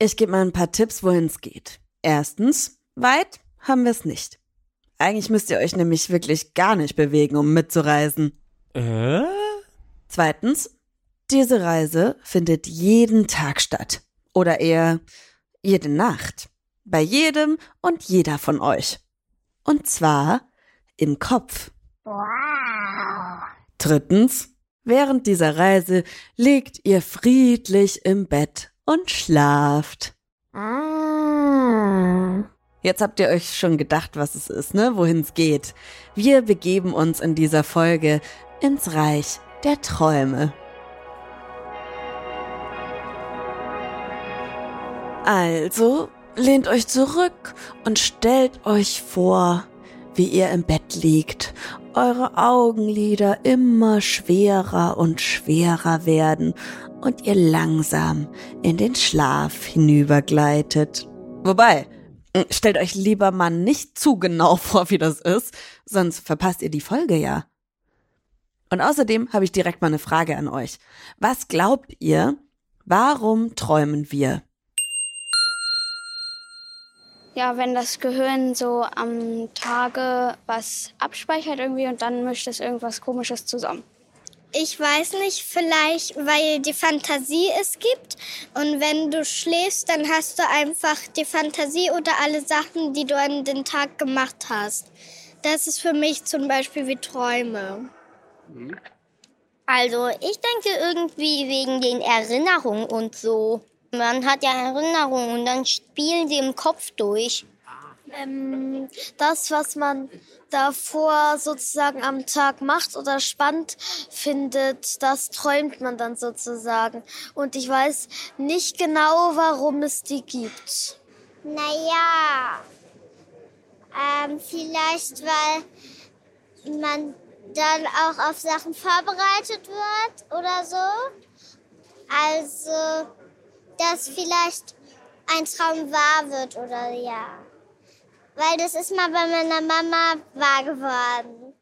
Ich gebe mal ein paar Tipps, wohin es geht. Erstens, weit haben wir es nicht. Eigentlich müsst ihr euch nämlich wirklich gar nicht bewegen, um mitzureisen. Äh? Zweitens, diese Reise findet jeden Tag statt. Oder eher jede Nacht. Bei jedem und jeder von euch. Und zwar im Kopf. Drittens, während dieser Reise liegt ihr friedlich im Bett und schlaft. Jetzt habt ihr euch schon gedacht, was es ist, ne? Wohin es geht. Wir begeben uns in dieser Folge ins Reich der Träume. Also, lehnt euch zurück und stellt euch vor, wie ihr im Bett liegt, eure Augenlider immer schwerer und schwerer werden und ihr langsam in den Schlaf hinübergleitet. Wobei, stellt euch lieber mal nicht zu genau vor, wie das ist, sonst verpasst ihr die Folge ja. Und außerdem habe ich direkt mal eine Frage an euch. Was glaubt ihr, warum träumen wir? Ja, wenn das Gehirn so am Tage was abspeichert irgendwie und dann mischt es irgendwas Komisches zusammen. Ich weiß nicht, vielleicht weil die Fantasie es gibt. Und wenn du schläfst, dann hast du einfach die Fantasie oder alle Sachen, die du an den Tag gemacht hast. Das ist für mich zum Beispiel wie Träume. Also, ich denke irgendwie wegen den Erinnerungen und so. Man hat ja Erinnerungen und dann spielen sie im Kopf durch. Ähm, das, was man davor sozusagen am Tag macht oder spannend findet, das träumt man dann sozusagen. Und ich weiß nicht genau, warum es die gibt. Naja, ähm, vielleicht weil man dann auch auf Sachen vorbereitet wird oder so. Also, dass vielleicht ein Traum wahr wird oder ja. Weil das ist mal bei meiner Mama wahr geworden.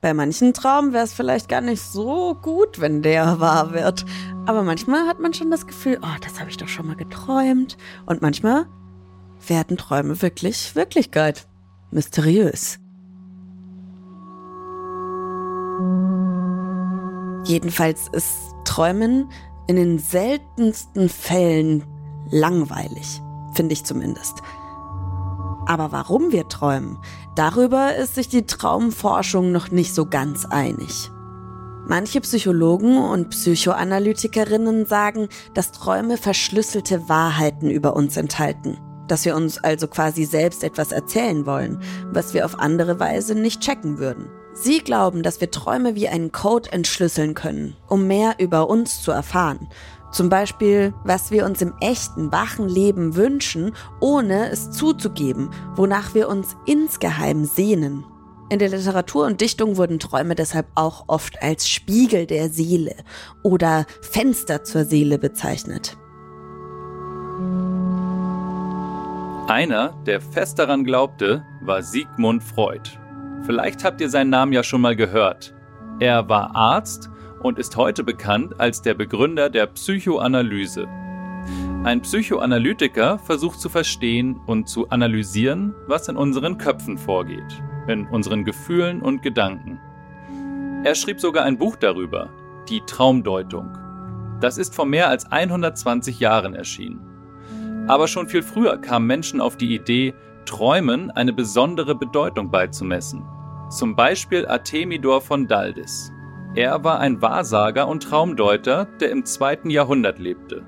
Bei manchen Traumen wäre es vielleicht gar nicht so gut, wenn der wahr wird. Aber manchmal hat man schon das Gefühl, oh, das habe ich doch schon mal geträumt. Und manchmal werden Träume wirklich Wirklichkeit. Mysteriös. Jedenfalls ist Träumen in den seltensten Fällen langweilig, finde ich zumindest. Aber warum wir träumen, darüber ist sich die Traumforschung noch nicht so ganz einig. Manche Psychologen und Psychoanalytikerinnen sagen, dass Träume verschlüsselte Wahrheiten über uns enthalten, dass wir uns also quasi selbst etwas erzählen wollen, was wir auf andere Weise nicht checken würden. Sie glauben, dass wir Träume wie einen Code entschlüsseln können, um mehr über uns zu erfahren. Zum Beispiel, was wir uns im echten, wachen Leben wünschen, ohne es zuzugeben, wonach wir uns insgeheim sehnen. In der Literatur und Dichtung wurden Träume deshalb auch oft als Spiegel der Seele oder Fenster zur Seele bezeichnet. Einer, der fest daran glaubte, war Sigmund Freud. Vielleicht habt ihr seinen Namen ja schon mal gehört. Er war Arzt und ist heute bekannt als der Begründer der Psychoanalyse. Ein Psychoanalytiker versucht zu verstehen und zu analysieren, was in unseren Köpfen vorgeht, in unseren Gefühlen und Gedanken. Er schrieb sogar ein Buch darüber, die Traumdeutung. Das ist vor mehr als 120 Jahren erschienen. Aber schon viel früher kamen Menschen auf die Idee, Träumen eine besondere Bedeutung beizumessen. Zum Beispiel Artemidor von Daldis. Er war ein Wahrsager und Traumdeuter, der im zweiten Jahrhundert lebte.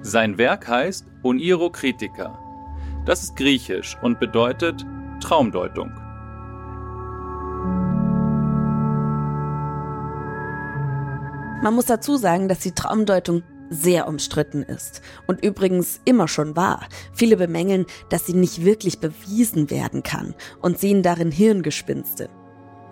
Sein Werk heißt Oniro Kritika. Das ist griechisch und bedeutet Traumdeutung. Man muss dazu sagen, dass die Traumdeutung sehr umstritten ist und übrigens immer schon war. Viele bemängeln, dass sie nicht wirklich bewiesen werden kann und sehen darin Hirngespinste.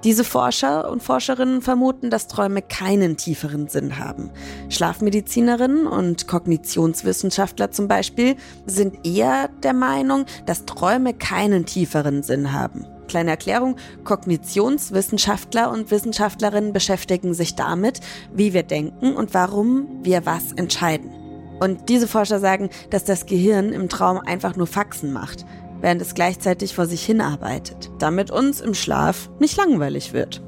Diese Forscher und Forscherinnen vermuten, dass Träume keinen tieferen Sinn haben. Schlafmedizinerinnen und Kognitionswissenschaftler zum Beispiel sind eher der Meinung, dass Träume keinen tieferen Sinn haben. Kleine Erklärung, Kognitionswissenschaftler und Wissenschaftlerinnen beschäftigen sich damit, wie wir denken und warum wir was entscheiden. Und diese Forscher sagen, dass das Gehirn im Traum einfach nur Faxen macht während es gleichzeitig vor sich hinarbeitet, damit uns im Schlaf nicht langweilig wird.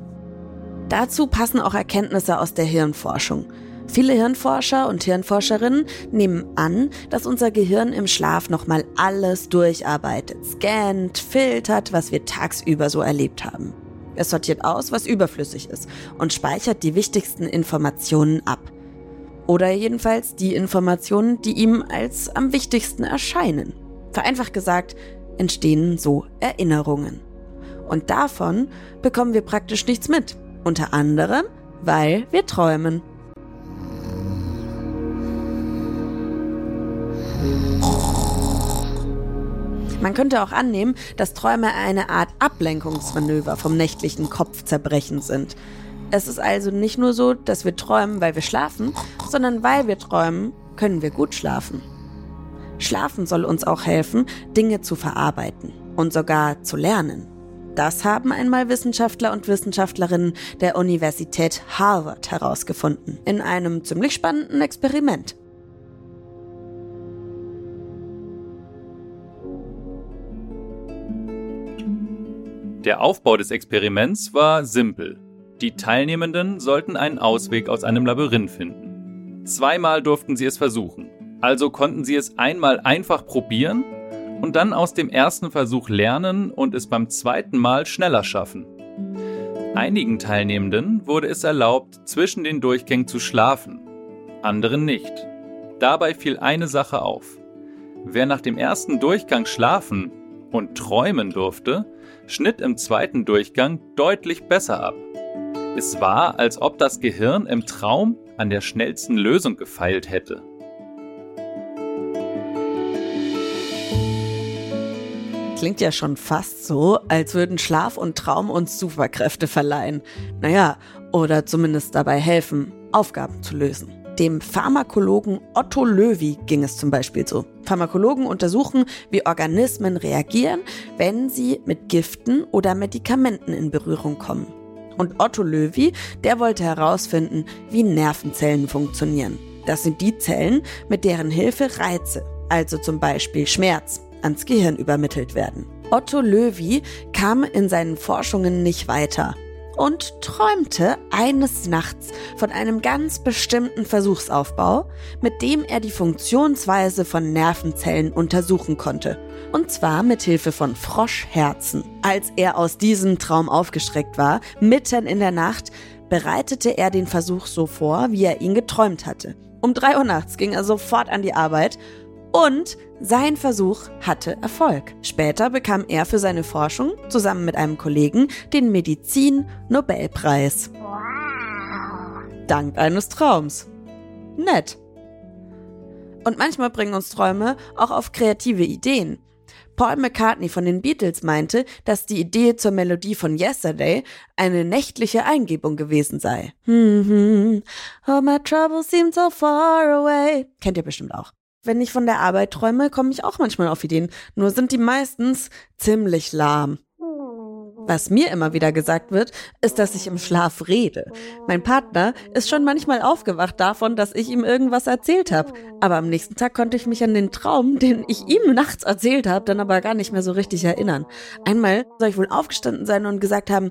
Dazu passen auch Erkenntnisse aus der Hirnforschung. Viele Hirnforscher und Hirnforscherinnen nehmen an, dass unser Gehirn im Schlaf nochmal alles durcharbeitet, scannt, filtert, was wir tagsüber so erlebt haben. Es sortiert aus, was überflüssig ist und speichert die wichtigsten Informationen ab. Oder jedenfalls die Informationen, die ihm als am wichtigsten erscheinen. Vereinfacht gesagt, entstehen so Erinnerungen. Und davon bekommen wir praktisch nichts mit. Unter anderem, weil wir träumen. Man könnte auch annehmen, dass Träume eine Art Ablenkungsmanöver vom nächtlichen Kopfzerbrechen sind. Es ist also nicht nur so, dass wir träumen, weil wir schlafen, sondern weil wir träumen, können wir gut schlafen. Schlafen soll uns auch helfen, Dinge zu verarbeiten und sogar zu lernen. Das haben einmal Wissenschaftler und Wissenschaftlerinnen der Universität Harvard herausgefunden, in einem ziemlich spannenden Experiment. Der Aufbau des Experiments war simpel. Die Teilnehmenden sollten einen Ausweg aus einem Labyrinth finden. Zweimal durften sie es versuchen. Also konnten sie es einmal einfach probieren und dann aus dem ersten Versuch lernen und es beim zweiten Mal schneller schaffen. Einigen Teilnehmenden wurde es erlaubt, zwischen den Durchgängen zu schlafen, anderen nicht. Dabei fiel eine Sache auf. Wer nach dem ersten Durchgang schlafen und träumen durfte, schnitt im zweiten Durchgang deutlich besser ab. Es war, als ob das Gehirn im Traum an der schnellsten Lösung gefeilt hätte. Klingt ja schon fast so, als würden Schlaf und Traum uns Superkräfte verleihen. Naja, oder zumindest dabei helfen, Aufgaben zu lösen. Dem Pharmakologen Otto Löwy ging es zum Beispiel so. Pharmakologen untersuchen, wie Organismen reagieren, wenn sie mit Giften oder Medikamenten in Berührung kommen. Und Otto Löwy, der wollte herausfinden, wie Nervenzellen funktionieren. Das sind die Zellen, mit deren Hilfe Reize, also zum Beispiel Schmerz, ans Gehirn übermittelt werden. Otto Löwy kam in seinen Forschungen nicht weiter und träumte eines Nachts von einem ganz bestimmten Versuchsaufbau, mit dem er die Funktionsweise von Nervenzellen untersuchen konnte. Und zwar mit Hilfe von Froschherzen. Als er aus diesem Traum aufgeschreckt war, mitten in der Nacht, bereitete er den Versuch so vor, wie er ihn geträumt hatte. Um drei Uhr nachts ging er sofort an die Arbeit und sein Versuch hatte Erfolg. Später bekam er für seine Forschung zusammen mit einem Kollegen den Medizin-Nobelpreis. Dank eines Traums. Nett. Und manchmal bringen uns Träume auch auf kreative Ideen. Paul McCartney von den Beatles meinte, dass die Idee zur Melodie von Yesterday eine nächtliche Eingebung gewesen sei. Hm, hm, oh, my troubles seem so far away. Kennt ihr bestimmt auch. Wenn ich von der Arbeit träume, komme ich auch manchmal auf Ideen. Nur sind die meistens ziemlich lahm. Was mir immer wieder gesagt wird, ist, dass ich im Schlaf rede. Mein Partner ist schon manchmal aufgewacht davon, dass ich ihm irgendwas erzählt habe. Aber am nächsten Tag konnte ich mich an den Traum, den ich ihm nachts erzählt habe, dann aber gar nicht mehr so richtig erinnern. Einmal soll ich wohl aufgestanden sein und gesagt haben,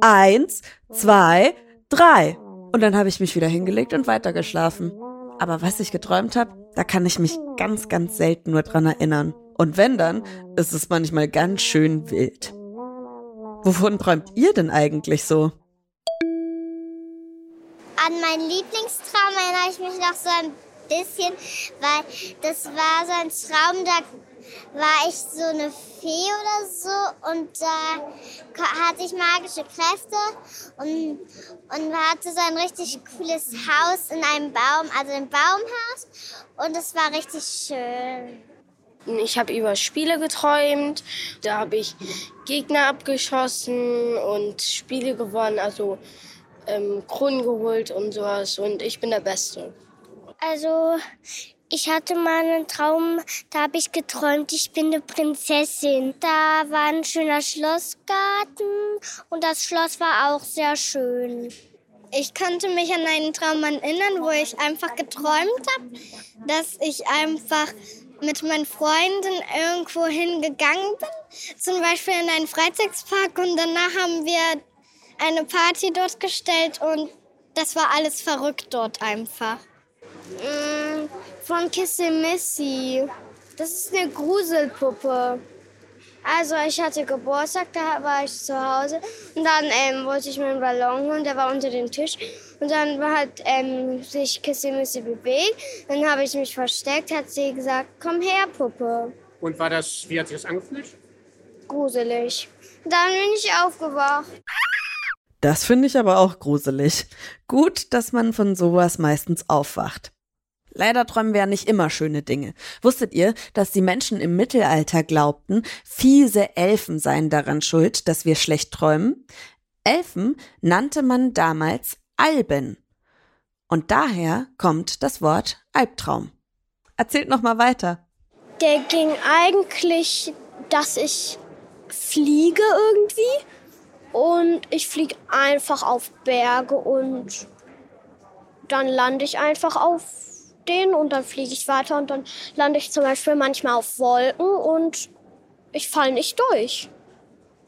eins, zwei, drei. Und dann habe ich mich wieder hingelegt und weitergeschlafen. Aber was ich geträumt habe, da kann ich mich ganz, ganz selten nur dran erinnern. Und wenn dann, ist es manchmal ganz schön wild. Wovon träumt ihr denn eigentlich so? An meinen Lieblingstraum erinnere ich mich noch so ein bisschen, weil das war so ein Traum, da war ich so eine Fee oder so und da hatte ich magische Kräfte und, und hatte so ein richtig cooles Haus in einem Baum, also ein Baumhaus und es war richtig schön. Ich habe über Spiele geträumt, da habe ich Gegner abgeschossen und Spiele gewonnen, also ähm, Kronen geholt und sowas und ich bin der Beste. Also ich hatte mal einen Traum, da habe ich geträumt, ich bin eine Prinzessin. Da war ein schöner Schlossgarten und das Schloss war auch sehr schön. Ich konnte mich an einen Traum erinnern, wo ich einfach geträumt habe, dass ich einfach mit meinen Freunden irgendwo hingegangen bin, zum Beispiel in einen Freizeitspark und danach haben wir eine Party dort gestellt und das war alles verrückt dort einfach. Mm, von Kissemissy. Das ist eine Gruselpuppe. Also ich hatte Geburtstag, da war ich zu Hause und dann ähm, wollte ich meinen Ballon holen, der war unter dem Tisch und dann hat ähm, sich Kissemissy bewegt, dann habe ich mich versteckt, hat sie gesagt, komm her, Puppe. Und war das, wie hat sich das angefühlt? Gruselig. Dann bin ich aufgewacht. Das finde ich aber auch gruselig. Gut, dass man von sowas meistens aufwacht. Leider träumen wir ja nicht immer schöne Dinge. Wusstet ihr, dass die Menschen im Mittelalter glaubten, fiese Elfen seien daran schuld, dass wir schlecht träumen? Elfen nannte man damals Alben. Und daher kommt das Wort Albtraum. Erzählt noch mal weiter. Der ging eigentlich, dass ich fliege irgendwie und ich fliege einfach auf Berge und dann lande ich einfach auf denen und dann fliege ich weiter und dann lande ich zum Beispiel manchmal auf Wolken und ich falle nicht durch.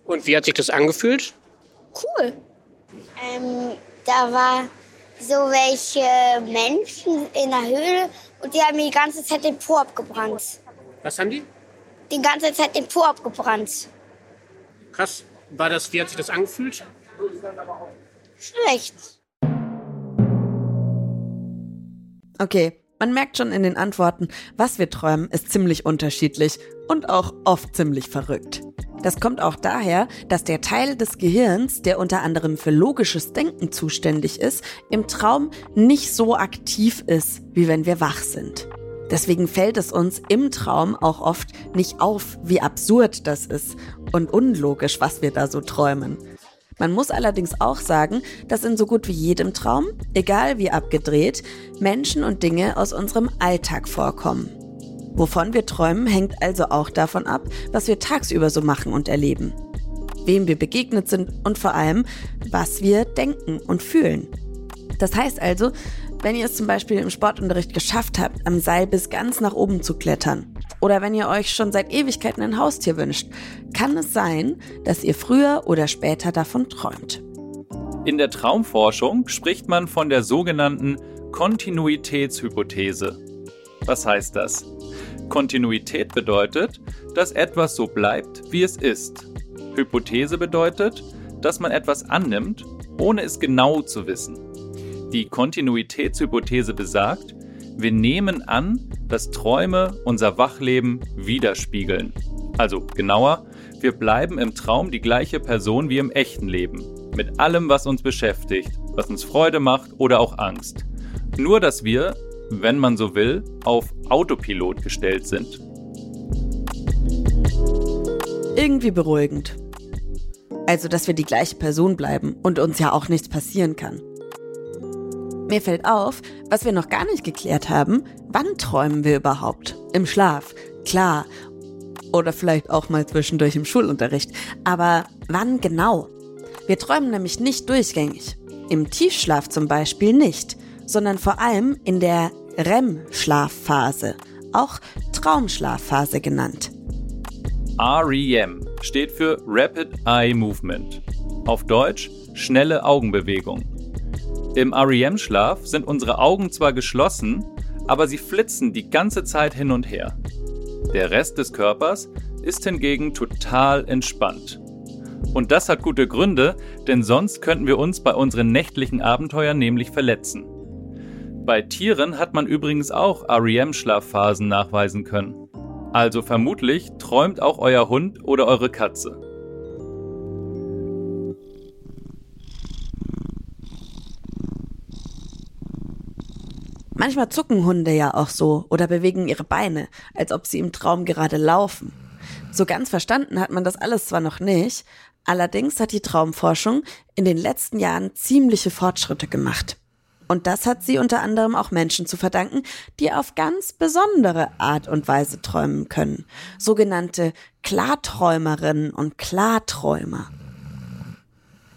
Und wie hat sich das angefühlt? Cool. Ähm, da war so welche Menschen in der Höhle und die haben mir die ganze Zeit den Po abgebrannt. Was haben die? Die ganze Zeit den Po abgebrannt. Krass. War das, wie hat sich das angefühlt? Schlecht. Okay, man merkt schon in den Antworten, was wir träumen, ist ziemlich unterschiedlich und auch oft ziemlich verrückt. Das kommt auch daher, dass der Teil des Gehirns, der unter anderem für logisches Denken zuständig ist, im Traum nicht so aktiv ist, wie wenn wir wach sind. Deswegen fällt es uns im Traum auch oft nicht auf, wie absurd das ist und unlogisch, was wir da so träumen. Man muss allerdings auch sagen, dass in so gut wie jedem Traum, egal wie abgedreht, Menschen und Dinge aus unserem Alltag vorkommen. Wovon wir träumen, hängt also auch davon ab, was wir tagsüber so machen und erleben. Wem wir begegnet sind und vor allem, was wir denken und fühlen. Das heißt also, wenn ihr es zum Beispiel im Sportunterricht geschafft habt, am Seil bis ganz nach oben zu klettern, oder wenn ihr euch schon seit Ewigkeiten ein Haustier wünscht, kann es sein, dass ihr früher oder später davon träumt. In der Traumforschung spricht man von der sogenannten Kontinuitätshypothese. Was heißt das? Kontinuität bedeutet, dass etwas so bleibt, wie es ist. Hypothese bedeutet, dass man etwas annimmt, ohne es genau zu wissen. Die Kontinuitätshypothese besagt, wir nehmen an, dass Träume unser Wachleben widerspiegeln. Also genauer, wir bleiben im Traum die gleiche Person wie im echten Leben. Mit allem, was uns beschäftigt, was uns Freude macht oder auch Angst. Nur, dass wir, wenn man so will, auf Autopilot gestellt sind. Irgendwie beruhigend. Also, dass wir die gleiche Person bleiben und uns ja auch nichts passieren kann. Mir fällt auf, was wir noch gar nicht geklärt haben, wann träumen wir überhaupt? Im Schlaf, klar. Oder vielleicht auch mal zwischendurch im Schulunterricht. Aber wann genau? Wir träumen nämlich nicht durchgängig. Im Tiefschlaf zum Beispiel nicht, sondern vor allem in der REM-Schlafphase, auch Traumschlafphase genannt. REM steht für Rapid Eye Movement. Auf Deutsch schnelle Augenbewegung. Im REM-Schlaf sind unsere Augen zwar geschlossen, aber sie flitzen die ganze Zeit hin und her. Der Rest des Körpers ist hingegen total entspannt. Und das hat gute Gründe, denn sonst könnten wir uns bei unseren nächtlichen Abenteuern nämlich verletzen. Bei Tieren hat man übrigens auch REM-Schlafphasen nachweisen können. Also vermutlich träumt auch euer Hund oder eure Katze. Manchmal zucken Hunde ja auch so oder bewegen ihre Beine, als ob sie im Traum gerade laufen. So ganz verstanden hat man das alles zwar noch nicht, allerdings hat die Traumforschung in den letzten Jahren ziemliche Fortschritte gemacht. Und das hat sie unter anderem auch Menschen zu verdanken, die auf ganz besondere Art und Weise träumen können. Sogenannte Klarträumerinnen und Klarträumer.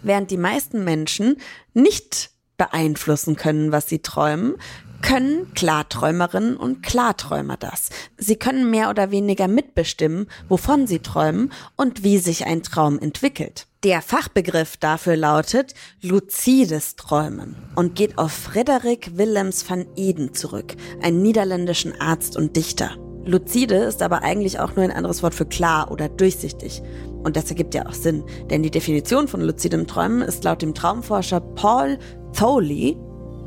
Während die meisten Menschen nicht beeinflussen können, was sie träumen, können Klarträumerinnen und Klarträumer das. Sie können mehr oder weniger mitbestimmen, wovon sie träumen und wie sich ein Traum entwickelt. Der Fachbegriff dafür lautet luzides Träumen und geht auf Frederik Willems van Eden zurück, einen niederländischen Arzt und Dichter. Lucide ist aber eigentlich auch nur ein anderes Wort für klar oder durchsichtig. Und das ergibt ja auch Sinn, denn die Definition von luzidem Träumen ist laut dem Traumforscher Paul Thowley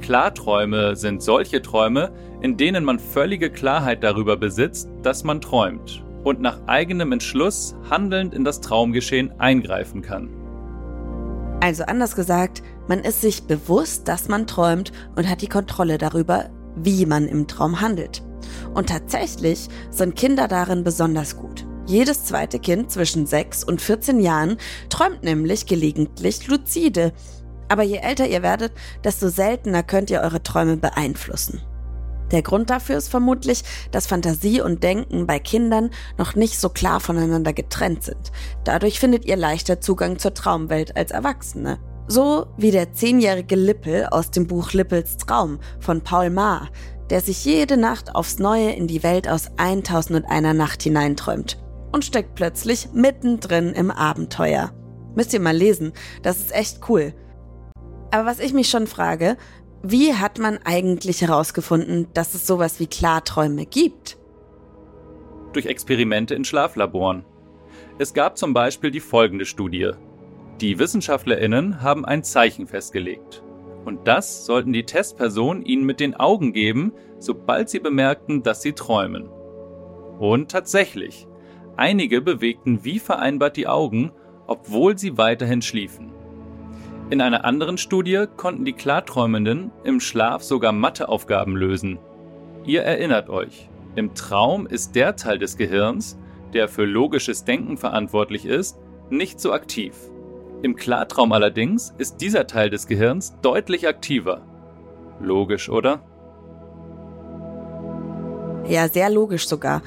Klarträume sind solche Träume, in denen man völlige Klarheit darüber besitzt, dass man träumt und nach eigenem Entschluss handelnd in das Traumgeschehen eingreifen kann. Also anders gesagt, man ist sich bewusst, dass man träumt und hat die Kontrolle darüber, wie man im Traum handelt. Und tatsächlich sind Kinder darin besonders gut. Jedes zweite Kind zwischen 6 und 14 Jahren träumt nämlich gelegentlich luzide, aber je älter ihr werdet, desto seltener könnt ihr eure Träume beeinflussen. Der Grund dafür ist vermutlich, dass Fantasie und Denken bei Kindern noch nicht so klar voneinander getrennt sind. Dadurch findet ihr leichter Zugang zur Traumwelt als Erwachsene. So wie der zehnjährige Lippel aus dem Buch Lippels Traum von Paul Maar, der sich jede Nacht aufs Neue in die Welt aus 1001 Nacht hineinträumt und steckt plötzlich mittendrin im Abenteuer. Müsst ihr mal lesen, das ist echt cool. Aber was ich mich schon frage, wie hat man eigentlich herausgefunden, dass es sowas wie Klarträume gibt? Durch Experimente in Schlaflaboren. Es gab zum Beispiel die folgende Studie. Die WissenschaftlerInnen haben ein Zeichen festgelegt. Und das sollten die Testpersonen ihnen mit den Augen geben, sobald sie bemerkten, dass sie träumen. Und tatsächlich, einige bewegten wie vereinbart die Augen, obwohl sie weiterhin schliefen. In einer anderen Studie konnten die Klarträumenden im Schlaf sogar Matheaufgaben lösen. Ihr erinnert euch, im Traum ist der Teil des Gehirns, der für logisches Denken verantwortlich ist, nicht so aktiv. Im Klartraum allerdings ist dieser Teil des Gehirns deutlich aktiver. Logisch, oder? Ja, sehr logisch sogar.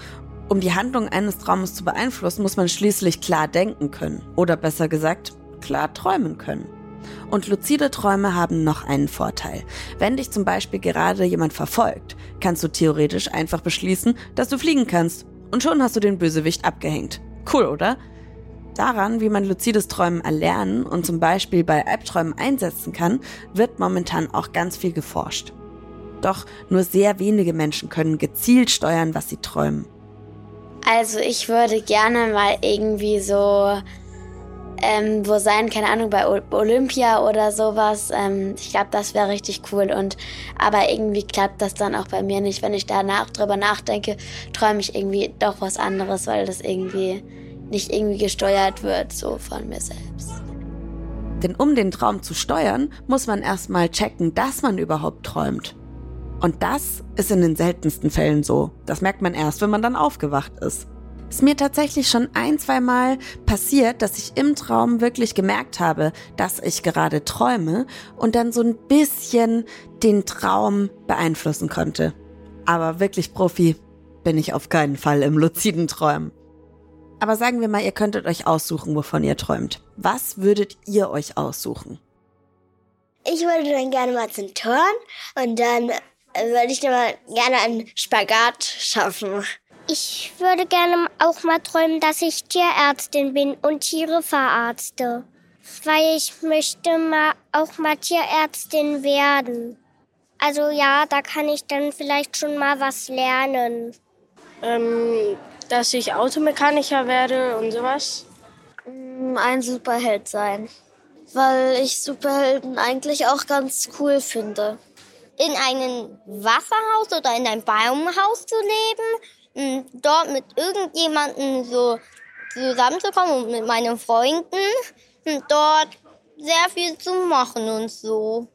Um die Handlung eines Traumes zu beeinflussen, muss man schließlich klar denken können. Oder besser gesagt, klar träumen können. Und luzide Träume haben noch einen Vorteil. Wenn dich zum Beispiel gerade jemand verfolgt, kannst du theoretisch einfach beschließen, dass du fliegen kannst. Und schon hast du den Bösewicht abgehängt. Cool, oder? Daran, wie man luzides Träumen erlernen und zum Beispiel bei Albträumen einsetzen kann, wird momentan auch ganz viel geforscht. Doch nur sehr wenige Menschen können gezielt steuern, was sie träumen. Also ich würde gerne mal irgendwie so ähm, wo sein, keine Ahnung, bei Olympia oder sowas. Ähm, ich glaube, das wäre richtig cool. Und aber irgendwie klappt das dann auch bei mir nicht. Wenn ich danach drüber nachdenke, träume ich irgendwie doch was anderes, weil das irgendwie nicht irgendwie gesteuert wird, so von mir selbst. Denn um den Traum zu steuern, muss man erstmal checken, dass man überhaupt träumt. Und das ist in den seltensten Fällen so. Das merkt man erst, wenn man dann aufgewacht ist. Ist mir tatsächlich schon ein, zwei Mal passiert, dass ich im Traum wirklich gemerkt habe, dass ich gerade träume und dann so ein bisschen den Traum beeinflussen konnte. Aber wirklich Profi bin ich auf keinen Fall im luziden Träumen. Aber sagen wir mal, ihr könntet euch aussuchen, wovon ihr träumt. Was würdet ihr euch aussuchen? Ich würde dann gerne mal zum Turn und dann würde ich mal gerne einen Spagat schaffen. Ich würde gerne auch mal träumen, dass ich Tierärztin bin und Tiere verarzte. Weil ich möchte mal auch mal Tierärztin werden. Also ja, da kann ich dann vielleicht schon mal was lernen. Ähm, dass ich Automechaniker werde und sowas. Mm, ein Superheld sein. Weil ich Superhelden eigentlich auch ganz cool finde. In einem Wasserhaus oder in einem Baumhaus zu leben m, dort mit irgendjemandem so zusammenzukommen und mit meinen Freunden und dort sehr viel zu machen und so.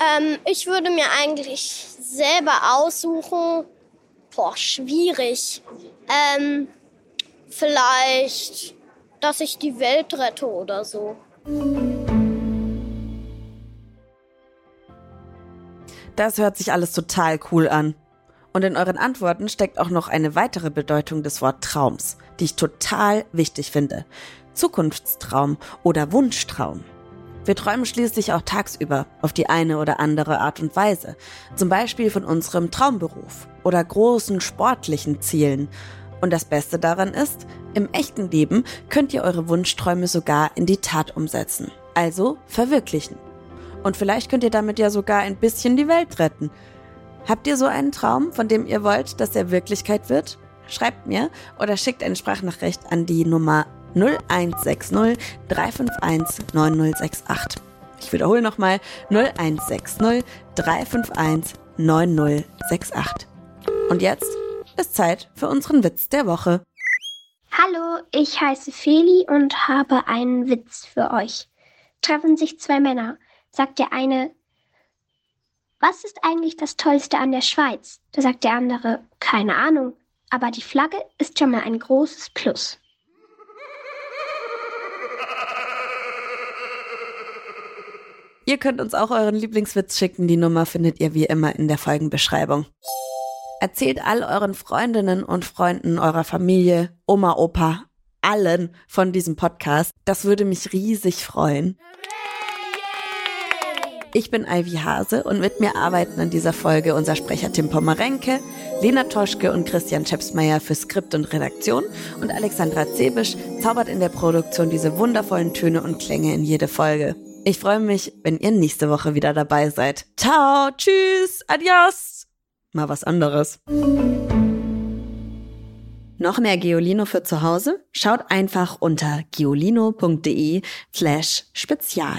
Ähm, ich würde mir eigentlich selber aussuchen. Boah, schwierig. Ähm, vielleicht, dass ich die Welt rette oder so. Das hört sich alles total cool an. Und in euren Antworten steckt auch noch eine weitere Bedeutung des Wort Traums, die ich total wichtig finde. Zukunftstraum oder Wunschtraum. Wir träumen schließlich auch tagsüber auf die eine oder andere Art und Weise. Zum Beispiel von unserem Traumberuf oder großen sportlichen Zielen. Und das Beste daran ist, im echten Leben könnt ihr eure Wunschträume sogar in die Tat umsetzen. Also verwirklichen. Und vielleicht könnt ihr damit ja sogar ein bisschen die Welt retten. Habt ihr so einen Traum, von dem ihr wollt, dass er Wirklichkeit wird? Schreibt mir oder schickt eine Sprachnachricht an die Nummer 0160 351 9068. Ich wiederhole nochmal 0160 351 9068. Und jetzt ist Zeit für unseren Witz der Woche. Hallo, ich heiße Feli und habe einen Witz für euch. Treffen sich zwei Männer. Sagt der eine, was ist eigentlich das Tollste an der Schweiz? Da sagt der andere, keine Ahnung, aber die Flagge ist schon mal ein großes Plus. Ihr könnt uns auch euren Lieblingswitz schicken. Die Nummer findet ihr wie immer in der Folgenbeschreibung. Erzählt all euren Freundinnen und Freunden eurer Familie, Oma, Opa, allen von diesem Podcast. Das würde mich riesig freuen. Ich bin Ivy Hase und mit mir arbeiten an dieser Folge unser Sprecher Tim Pommerenke, Lena Toschke und Christian Schepsmeier für Skript und Redaktion und Alexandra Zebisch zaubert in der Produktion diese wundervollen Töne und Klänge in jede Folge. Ich freue mich, wenn ihr nächste Woche wieder dabei seid. Ciao, tschüss, adios. Mal was anderes. Noch mehr Geolino für zu Hause? Schaut einfach unter geolino.de slash spezial.